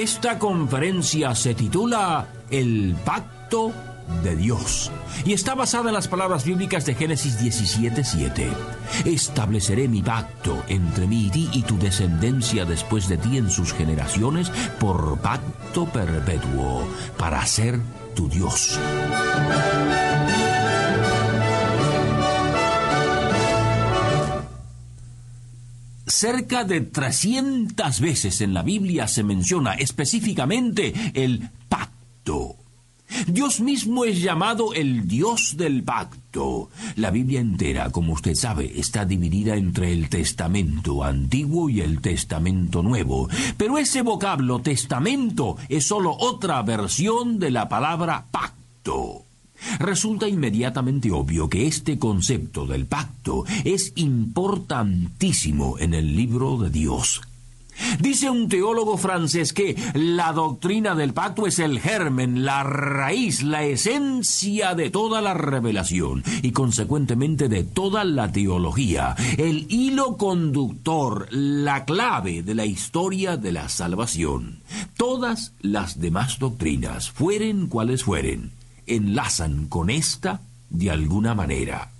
Esta conferencia se titula El Pacto de Dios y está basada en las palabras bíblicas de Génesis 17:7. Estableceré mi pacto entre mí y ti y tu descendencia después de ti en sus generaciones por pacto perpetuo para ser tu Dios. Cerca de 300 veces en la Biblia se menciona específicamente el pacto. Dios mismo es llamado el Dios del pacto. La Biblia entera, como usted sabe, está dividida entre el Testamento antiguo y el Testamento nuevo. Pero ese vocablo testamento es solo otra versión de la palabra pacto. Resulta inmediatamente obvio que este concepto del pacto es importantísimo en el libro de Dios. Dice un teólogo francés que la doctrina del pacto es el germen, la raíz, la esencia de toda la revelación y consecuentemente de toda la teología, el hilo conductor, la clave de la historia de la salvación. Todas las demás doctrinas, fueren cuales fueren, enlazan con esta de alguna manera.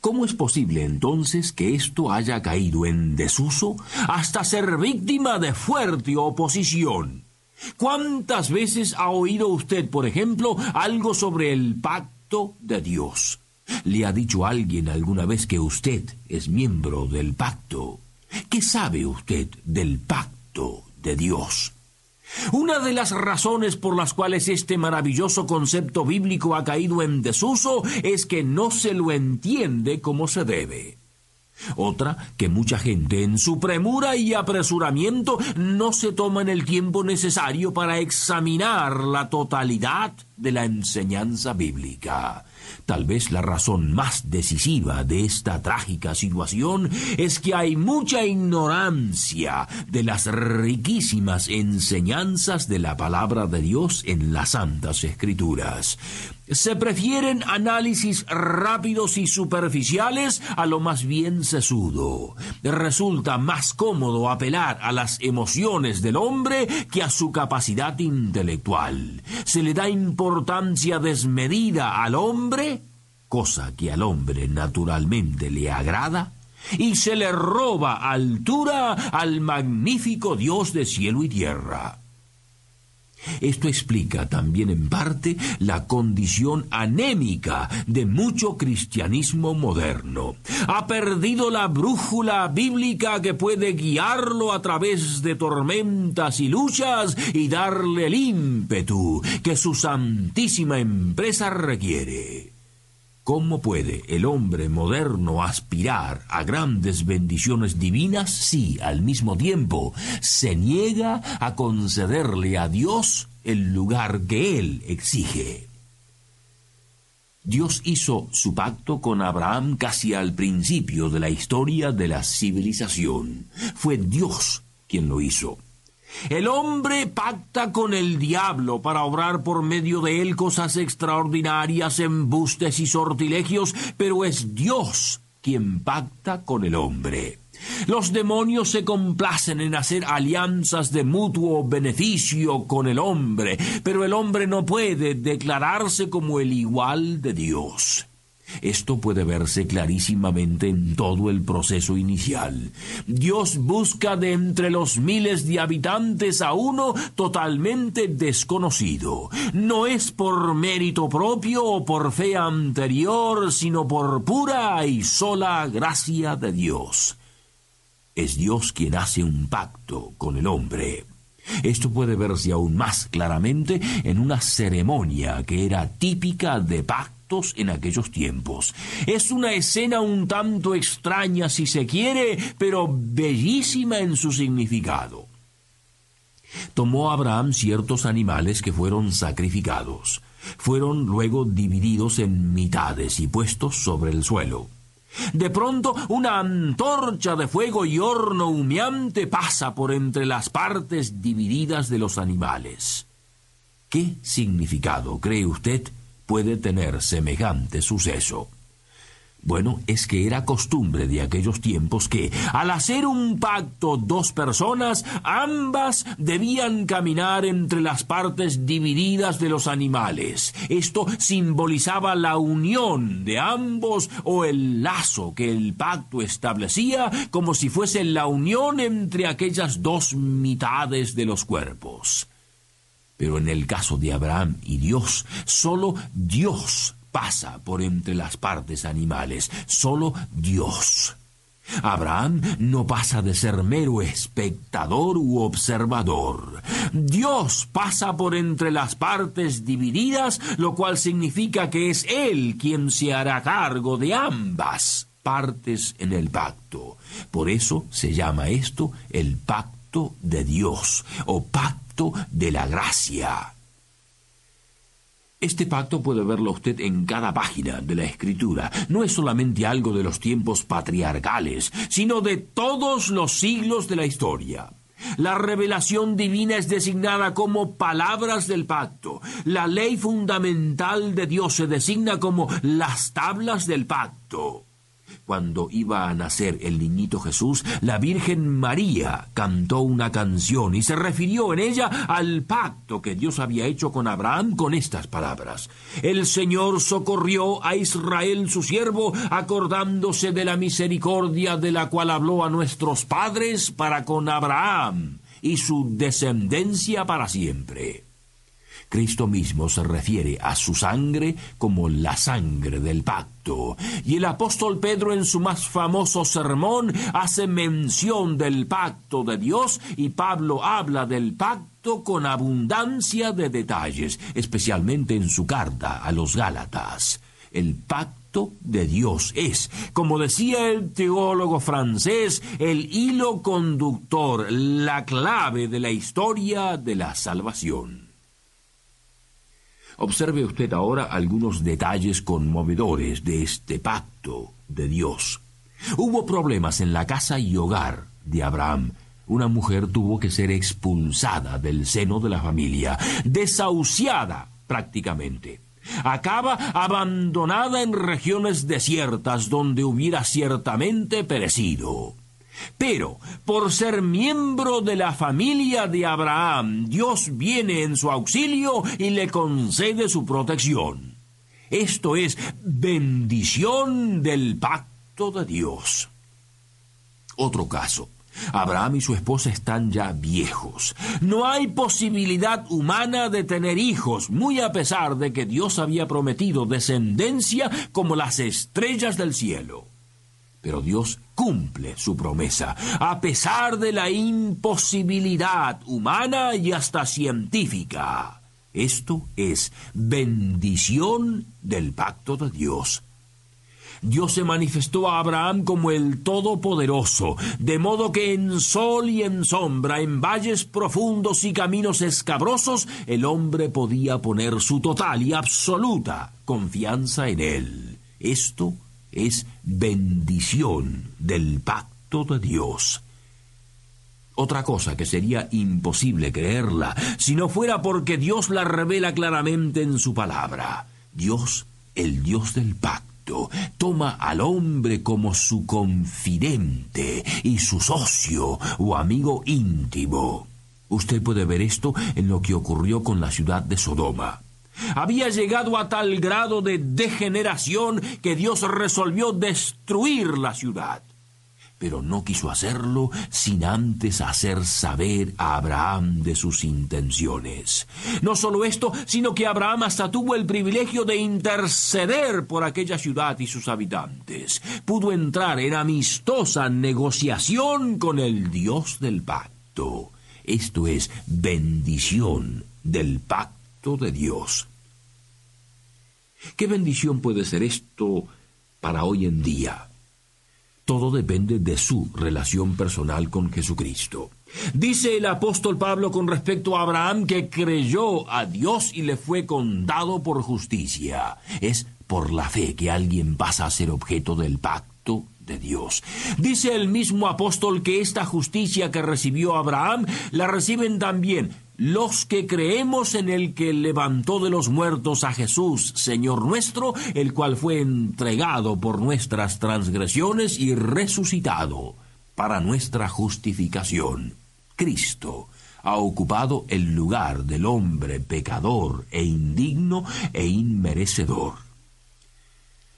¿Cómo es posible entonces que esto haya caído en desuso hasta ser víctima de fuerte oposición? ¿Cuántas veces ha oído usted, por ejemplo, algo sobre el pacto de Dios? ¿Le ha dicho alguien alguna vez que usted es miembro del pacto? ¿Qué sabe usted del pacto de Dios? Una de las razones por las cuales este maravilloso concepto bíblico ha caído en desuso es que no se lo entiende como se debe. Otra, que mucha gente en su premura y apresuramiento no se toman el tiempo necesario para examinar la totalidad de la enseñanza bíblica. Tal vez la razón más decisiva de esta trágica situación es que hay mucha ignorancia de las riquísimas enseñanzas de la palabra de Dios en las Santas Escrituras. Se prefieren análisis rápidos y superficiales a lo más bien sesudo. Resulta más cómodo apelar a las emociones del hombre que a su capacidad intelectual. Se le da importancia desmedida al hombre, cosa que al hombre naturalmente le agrada, y se le roba altura al magnífico Dios de cielo y tierra. Esto explica también en parte la condición anémica de mucho cristianismo moderno. Ha perdido la brújula bíblica que puede guiarlo a través de tormentas y luchas y darle el ímpetu que su santísima empresa requiere. ¿Cómo puede el hombre moderno aspirar a grandes bendiciones divinas si al mismo tiempo se niega a concederle a Dios el lugar que él exige? Dios hizo su pacto con Abraham casi al principio de la historia de la civilización. Fue Dios quien lo hizo. El hombre pacta con el diablo para obrar por medio de él cosas extraordinarias, embustes y sortilegios, pero es Dios quien pacta con el hombre. Los demonios se complacen en hacer alianzas de mutuo beneficio con el hombre, pero el hombre no puede declararse como el igual de Dios. Esto puede verse clarísimamente en todo el proceso inicial. Dios busca de entre los miles de habitantes a uno totalmente desconocido. No es por mérito propio o por fe anterior, sino por pura y sola gracia de Dios. Es Dios quien hace un pacto con el hombre. Esto puede verse aún más claramente en una ceremonia que era típica de pacto en aquellos tiempos. Es una escena un tanto extraña si se quiere, pero bellísima en su significado. Tomó Abraham ciertos animales que fueron sacrificados. Fueron luego divididos en mitades y puestos sobre el suelo. De pronto una antorcha de fuego y horno humeante pasa por entre las partes divididas de los animales. ¿Qué significado, cree usted, puede tener semejante suceso? Bueno, es que era costumbre de aquellos tiempos que, al hacer un pacto dos personas, ambas debían caminar entre las partes divididas de los animales. Esto simbolizaba la unión de ambos o el lazo que el pacto establecía como si fuese la unión entre aquellas dos mitades de los cuerpos. Pero en el caso de Abraham y Dios, solo Dios pasa por entre las partes animales, solo Dios. Abraham no pasa de ser mero espectador u observador. Dios pasa por entre las partes divididas, lo cual significa que es Él quien se hará cargo de ambas partes en el pacto. Por eso se llama esto el pacto de Dios o pacto de la gracia. Este pacto puede verlo usted en cada página de la escritura. No es solamente algo de los tiempos patriarcales, sino de todos los siglos de la historia. La revelación divina es designada como palabras del pacto. La ley fundamental de Dios se designa como las tablas del pacto. Cuando iba a nacer el niñito Jesús, la Virgen María cantó una canción y se refirió en ella al pacto que Dios había hecho con Abraham con estas palabras. El Señor socorrió a Israel su siervo, acordándose de la misericordia de la cual habló a nuestros padres para con Abraham y su descendencia para siempre. Cristo mismo se refiere a su sangre como la sangre del pacto. Y el apóstol Pedro en su más famoso sermón hace mención del pacto de Dios y Pablo habla del pacto con abundancia de detalles, especialmente en su carta a los Gálatas. El pacto de Dios es, como decía el teólogo francés, el hilo conductor, la clave de la historia de la salvación. Observe usted ahora algunos detalles conmovedores de este pacto de Dios. Hubo problemas en la casa y hogar de Abraham. Una mujer tuvo que ser expulsada del seno de la familia, desahuciada prácticamente. Acaba abandonada en regiones desiertas donde hubiera ciertamente perecido. Pero, por ser miembro de la familia de Abraham, Dios viene en su auxilio y le concede su protección. Esto es bendición del pacto de Dios. Otro caso. Abraham y su esposa están ya viejos. No hay posibilidad humana de tener hijos, muy a pesar de que Dios había prometido descendencia como las estrellas del cielo. Pero Dios cumple su promesa, a pesar de la imposibilidad humana y hasta científica. Esto es bendición del pacto de Dios. Dios se manifestó a Abraham como el Todopoderoso, de modo que en sol y en sombra, en valles profundos y caminos escabrosos, el hombre podía poner su total y absoluta confianza en él. Esto es bendición del pacto de Dios. Otra cosa que sería imposible creerla si no fuera porque Dios la revela claramente en su palabra. Dios, el Dios del pacto, toma al hombre como su confidente y su socio o amigo íntimo. Usted puede ver esto en lo que ocurrió con la ciudad de Sodoma. Había llegado a tal grado de degeneración que Dios resolvió destruir la ciudad. Pero no quiso hacerlo sin antes hacer saber a Abraham de sus intenciones. No solo esto, sino que Abraham hasta tuvo el privilegio de interceder por aquella ciudad y sus habitantes. Pudo entrar en amistosa negociación con el Dios del pacto. Esto es bendición del pacto de Dios. ¿Qué bendición puede ser esto para hoy en día? Todo depende de su relación personal con Jesucristo. Dice el apóstol Pablo con respecto a Abraham que creyó a Dios y le fue contado por justicia. Es por la fe que alguien pasa a ser objeto del pacto de Dios. Dice el mismo apóstol que esta justicia que recibió Abraham la reciben también los que creemos en el que levantó de los muertos a Jesús, Señor nuestro, el cual fue entregado por nuestras transgresiones y resucitado para nuestra justificación. Cristo ha ocupado el lugar del hombre pecador e indigno e inmerecedor.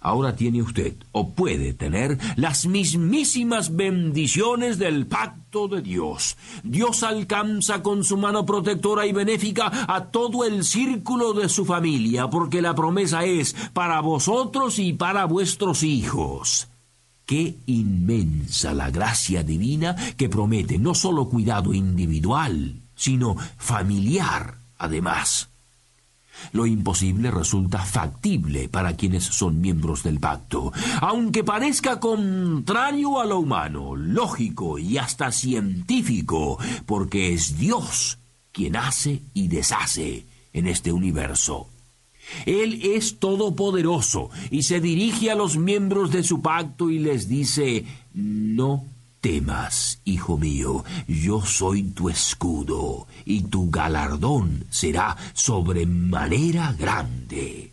Ahora tiene usted, o puede tener, las mismísimas bendiciones del pacto de Dios. Dios alcanza con su mano protectora y benéfica a todo el círculo de su familia, porque la promesa es para vosotros y para vuestros hijos. Qué inmensa la gracia divina que promete no solo cuidado individual, sino familiar, además. Lo imposible resulta factible para quienes son miembros del pacto, aunque parezca contrario a lo humano, lógico y hasta científico, porque es Dios quien hace y deshace en este universo. Él es todopoderoso y se dirige a los miembros de su pacto y les dice, no temas, hijo mío, yo soy tu escudo, y tu galardón será sobremanera grande.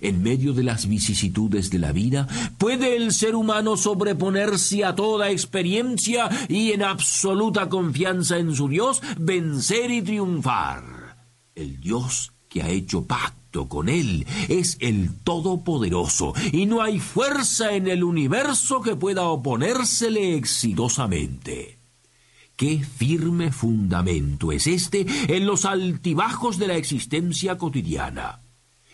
En medio de las vicisitudes de la vida, ¿puede el ser humano sobreponerse a toda experiencia y en absoluta confianza en su Dios vencer y triunfar? El Dios que ha hecho con Él es el Todopoderoso, y no hay fuerza en el universo que pueda oponérsele exitosamente. Qué firme fundamento es este en los altibajos de la existencia cotidiana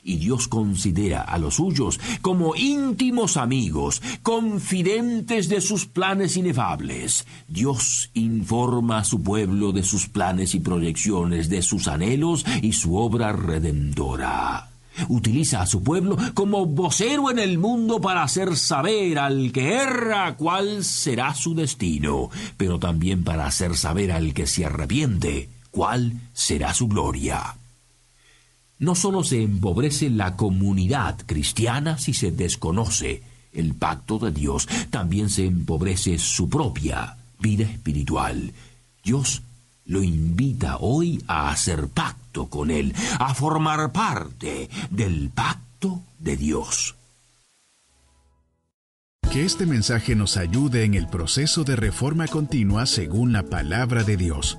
y Dios considera a los suyos como íntimos amigos, confidentes de sus planes inefables. Dios informa a su pueblo de sus planes y proyecciones, de sus anhelos y su obra redentora. Utiliza a su pueblo como vocero en el mundo para hacer saber al que erra cuál será su destino, pero también para hacer saber al que se arrepiente cuál será su gloria. No solo se empobrece la comunidad cristiana si se desconoce el pacto de Dios, también se empobrece su propia vida espiritual. Dios lo invita hoy a hacer pacto con Él, a formar parte del pacto de Dios. Que este mensaje nos ayude en el proceso de reforma continua según la palabra de Dios.